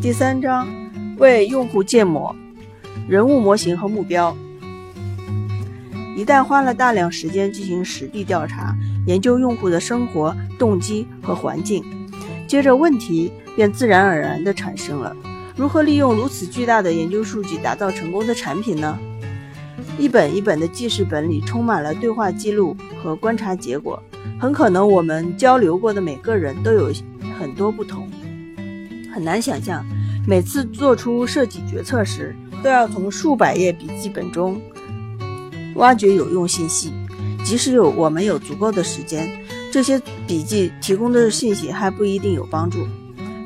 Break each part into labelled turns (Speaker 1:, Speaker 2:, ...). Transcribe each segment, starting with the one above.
Speaker 1: 第三章为用户建模人物模型和目标。一旦花了大量时间进行实地调查，研究用户的生活动机和环境，接着问题便自然而然地产生了：如何利用如此巨大的研究数据打造成功的产品呢？一本一本的记事本里充满了对话记录和观察结果，很可能我们交流过的每个人都有很多不同。很难想象，每次做出设计决策时，都要从数百页笔记本中挖掘有用信息。即使有我们有足够的时间，这些笔记提供的信息还不一定有帮助。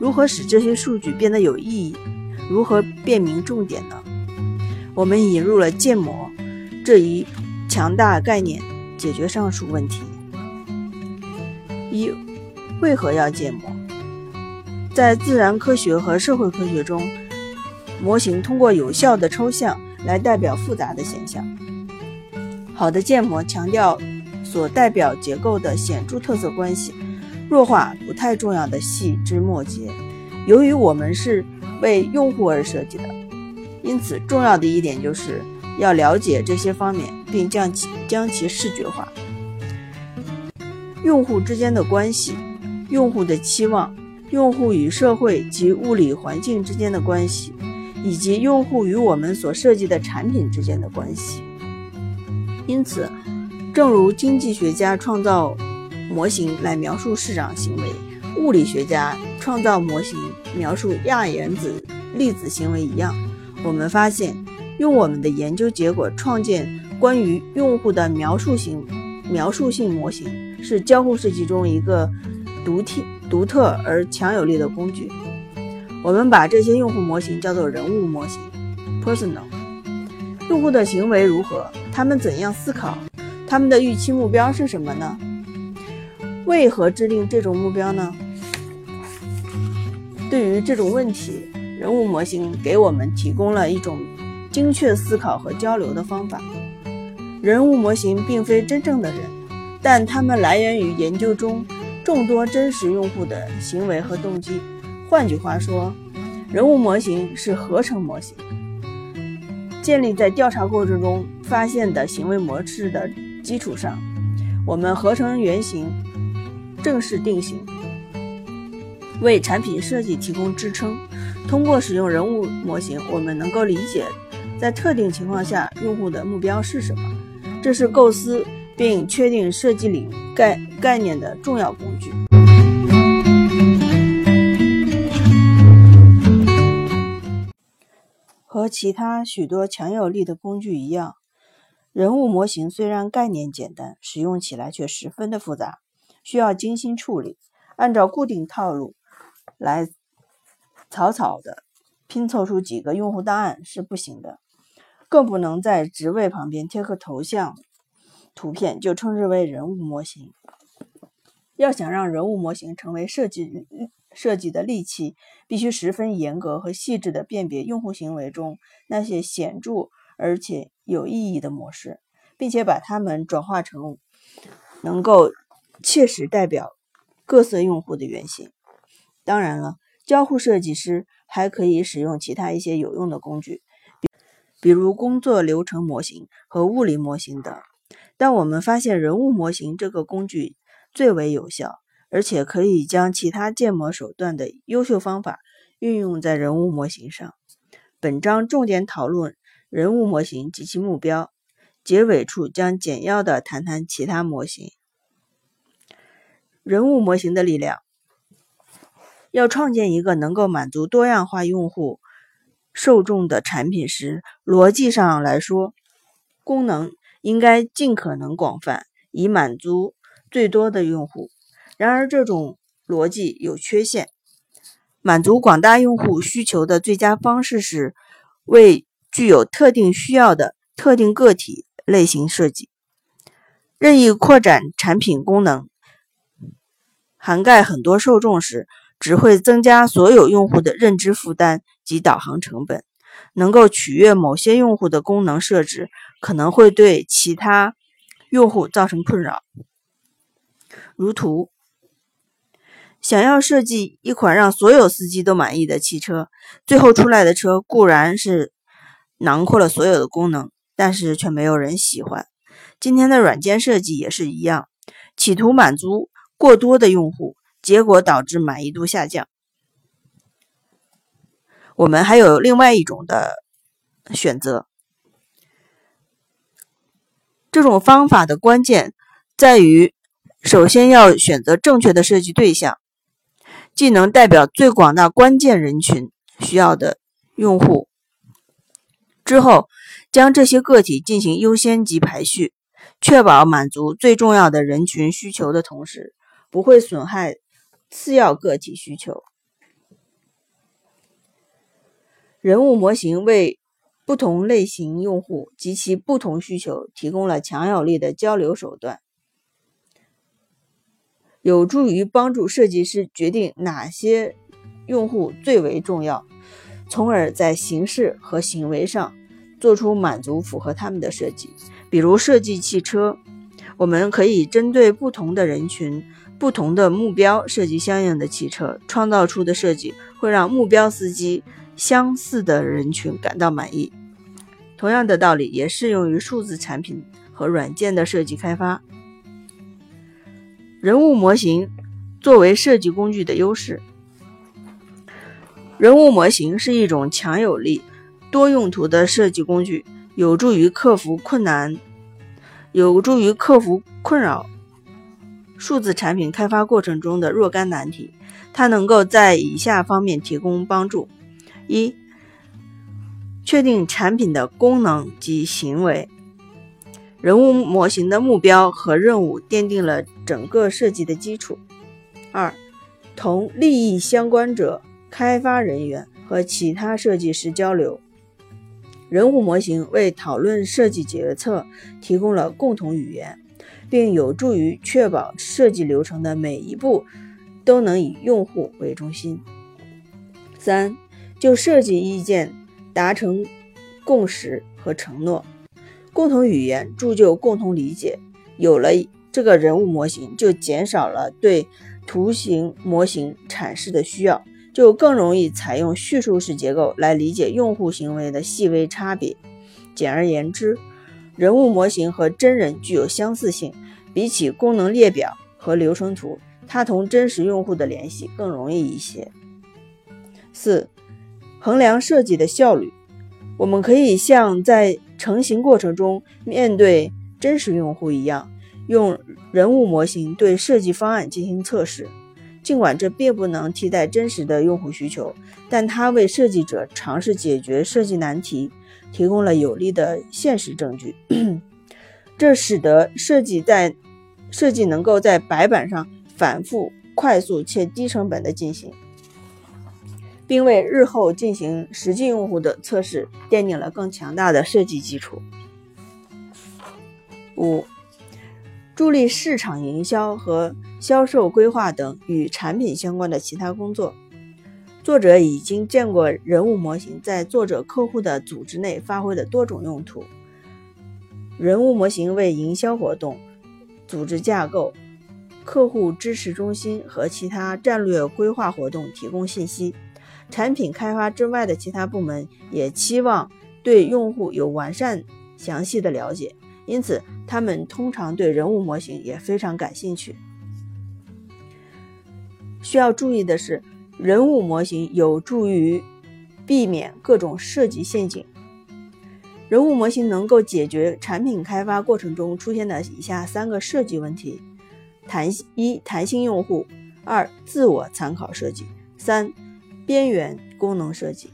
Speaker 1: 如何使这些数据变得有意义？如何辨明重点呢？我们引入了建模这一强大概念，解决上述问题。一、为何要建模？在自然科学和社会科学中，模型通过有效的抽象来代表复杂的现象。好的建模强调所代表结构的显著特色关系，弱化不太重要的细枝末节。由于我们是为用户而设计的，因此重要的一点就是要了解这些方面，并将其将其视觉化。用户之间的关系，用户的期望。用户与社会及物理环境之间的关系，以及用户与我们所设计的产品之间的关系。因此，正如经济学家创造模型来描述市场行为，物理学家创造模型描述亚原子粒子行为一样，我们发现，用我们的研究结果创建关于用户的描述型描述性模型，是交互设计中一个独特。独特而强有力的工具，我们把这些用户模型叫做人物模型 （personal）。用户的行为如何？他们怎样思考？他们的预期目标是什么呢？为何制定这种目标呢？对于这种问题，人物模型给我们提供了一种精确思考和交流的方法。人物模型并非真正的人，但它们来源于研究中。众多真实用户的行为和动机。换句话说，人物模型是合成模型，建立在调查过程中发现的行为模式的基础上。我们合成原型，正式定型，为产品设计提供支撑。通过使用人物模型，我们能够理解在特定情况下用户的目标是什么。这是构思。并确定设计领概概念的重要工具。和其他许多强有力的工具一样，人物模型虽然概念简单，使用起来却十分的复杂，需要精心处理。按照固定套路来草草的拼凑出几个用户档案是不行的，更不能在职位旁边贴个头像。图片就称之为人物模型。要想让人物模型成为设计设计的利器，必须十分严格和细致地辨别用户行为中那些显著而且有意义的模式，并且把它们转化成能够切实代表各色用户的原型。当然了，交互设计师还可以使用其他一些有用的工具，比如工作流程模型和物理模型等。但我们发现，人物模型这个工具最为有效，而且可以将其他建模手段的优秀方法运用在人物模型上。本章重点讨论人物模型及其目标，结尾处将简要的谈谈其他模型。人物模型的力量，要创建一个能够满足多样化用户受众的产品时，逻辑上来说，功能。应该尽可能广泛，以满足最多的用户。然而，这种逻辑有缺陷。满足广大用户需求的最佳方式是为具有特定需要的特定个体类型设计。任意扩展产品功能，涵盖很多受众时，只会增加所有用户的认知负担及导航成本。能够取悦某些用户的功能设置，可能会对其他用户造成困扰。如图，想要设计一款让所有司机都满意的汽车，最后出来的车固然是囊括了所有的功能，但是却没有人喜欢。今天的软件设计也是一样，企图满足过多的用户，结果导致满意度下降。我们还有另外一种的选择，这种方法的关键在于，首先要选择正确的设计对象。既能代表最广大关键人群需要的用户，之后将这些个体进行优先级排序，确保满足最重要的人群需求的同时，不会损害次要个体需求。人物模型为不同类型用户及其不同需求提供了强有力的交流手段。有助于帮助设计师决定哪些用户最为重要，从而在形式和行为上做出满足符合他们的设计。比如设计汽车，我们可以针对不同的人群、不同的目标设计相应的汽车，创造出的设计会让目标司机相似的人群感到满意。同样的道理也适用于数字产品和软件的设计开发。人物模型作为设计工具的优势，人物模型是一种强有力、多用途的设计工具，有助于克服困难，有助于克服困扰数字产品开发过程中的若干难题。它能够在以下方面提供帮助：一、确定产品的功能及行为。人物模型的目标和任务奠定了整个设计的基础。二、同利益相关者、开发人员和其他设计师交流。人物模型为讨论设计决策提供了共同语言，并有助于确保设计流程的每一步都能以用户为中心。三、就设计意见达成共识和承诺。共同语言铸就共同理解，有了这个人物模型，就减少了对图形模型阐释的需要，就更容易采用叙述式结构来理解用户行为的细微差别。简而言之，人物模型和真人具有相似性，比起功能列表和流程图，它同真实用户的联系更容易一些。四、衡量设计的效率，我们可以像在成型过程中，面对真实用户一样，用人物模型对设计方案进行测试。尽管这并不能替代真实的用户需求，但它为设计者尝试解决设计难题提供了有力的现实证据。这使得设计在设计能够在白板上反复、快速且低成本的进行。并为日后进行实际用户的测试奠定了更强大的设计基础。五、助力市场营销和销售规划等与产品相关的其他工作。作者已经见过人物模型在作者客户的组织内发挥的多种用途。人物模型为营销活动、组织架构、客户支持中心和其他战略规划活动提供信息。产品开发之外的其他部门也期望对用户有完善、详细的了解，因此他们通常对人物模型也非常感兴趣。需要注意的是，人物模型有助于避免各种设计陷阱。人物模型能够解决产品开发过程中出现的以下三个设计问题：弹一、弹性用户；二、自我参考设计；三。边缘功能设计，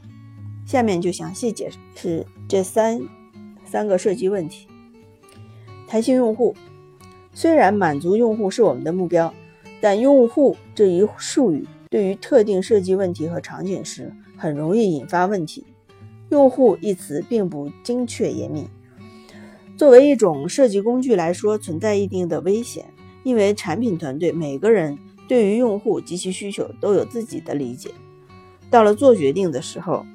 Speaker 1: 下面就详细解释这三三个设计问题。弹性用户虽然满足用户是我们的目标，但用户这一术语对于特定设计问题和场景时很容易引发问题。用户一词并不精确严密，作为一种设计工具来说，存在一定的危险，因为产品团队每个人对于用户及其需求都有自己的理解。到了做决定的时候，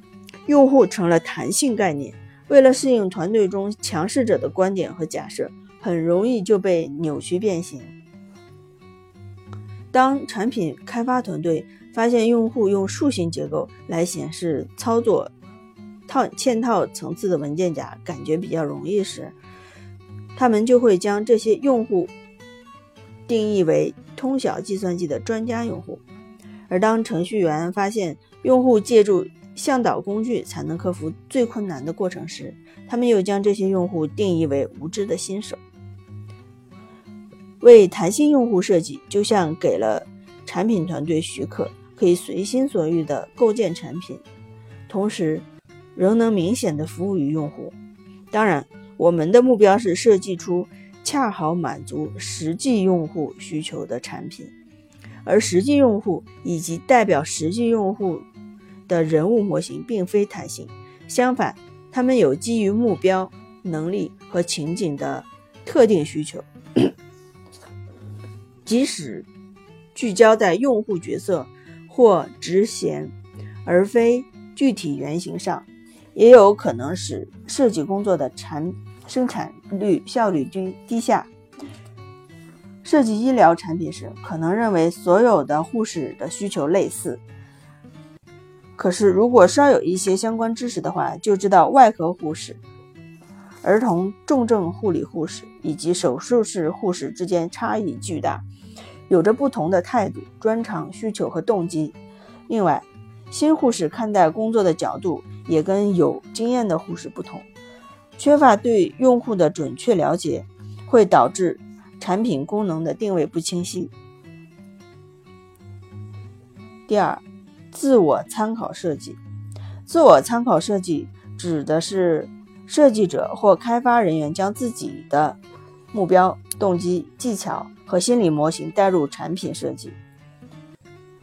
Speaker 1: 用户成了弹性概念。为了适应团队中强势者的观点和假设，很容易就被扭曲变形。当产品开发团队发现用户用树形结构来显示操作套嵌套层次的文件夹感觉比较容易时，他们就会将这些用户定义为通晓计算机的专家用户；而当程序员发现用户借助向导工具才能克服最困难的过程时，他们又将这些用户定义为无知的新手。为弹性用户设计，就像给了产品团队许可，可以随心所欲地构建产品，同时仍能明显地服务于用户。当然，我们的目标是设计出恰好满足实际用户需求的产品，而实际用户以及代表实际用户的人物模型并非弹性，相反，他们有基于目标、能力和情景的特定需求。即使聚焦在用户角色或职衔，而非具体原型上，也有可能使设计工作的产生产率效率低低下。设计医疗产品时，可能认为所有的护士的需求类似，可是如果稍有一些相关知识的话，就知道外科护士、儿童重症护理护士以及手术室护士之间差异巨大。有着不同的态度、专长、需求和动机。另外，新护士看待工作的角度也跟有经验的护士不同。缺乏对用户的准确了解，会导致产品功能的定位不清晰。第二，自我参考设计。自我参考设计指的是设计者或开发人员将自己的目标、动机、技巧。和心理模型带入产品设计，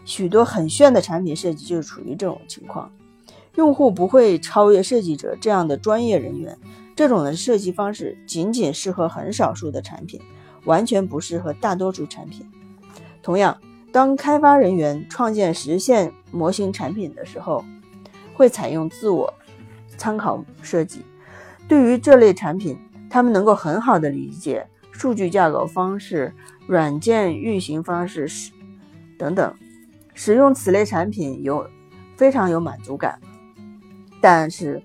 Speaker 1: 许多很炫的产品设计就是处于这种情况。用户不会超越设计者这样的专业人员，这种的设计方式仅仅适合很少数的产品，完全不适合大多数产品。同样，当开发人员创建实现模型产品的时候，会采用自我参考设计。对于这类产品，他们能够很好的理解数据架构方式。软件运行方式等等，使用此类产品有非常有满足感，但是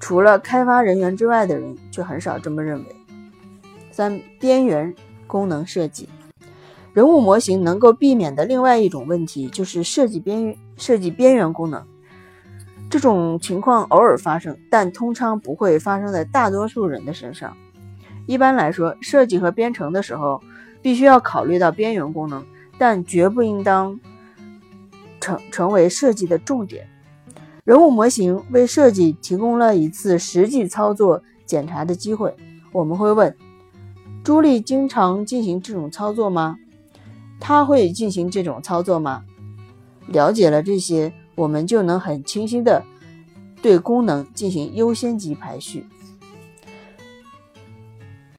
Speaker 1: 除了开发人员之外的人却很少这么认为。三、边缘功能设计，人物模型能够避免的另外一种问题就是设计边设计边缘功能。这种情况偶尔发生，但通常不会发生在大多数人的身上。一般来说，设计和编程的时候。必须要考虑到边缘功能，但绝不应当成成为设计的重点。人物模型为设计提供了一次实际操作检查的机会。我们会问：朱莉经常进行这种操作吗？他会进行这种操作吗？了解了这些，我们就能很清晰的对功能进行优先级排序。